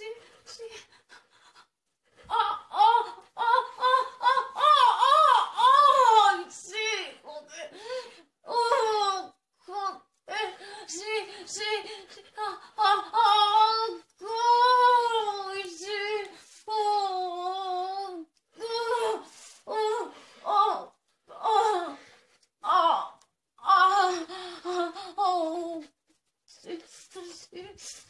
시, 시. 아, 아, 아, 아, 아, 아, 아, 아, 시, 거기, 어, 시, 시, 시, 아, 아, 아, 그, 시, 어, 그, 어, 어, 어, 아, 아, 아, 어, 시, 시,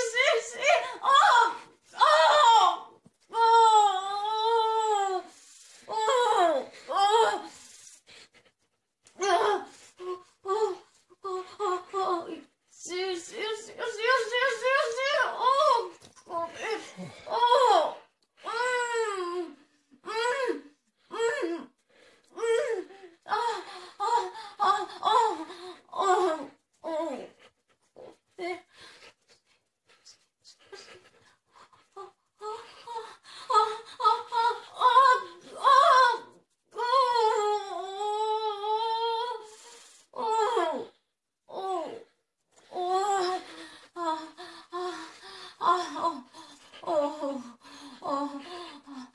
哦哦哦哦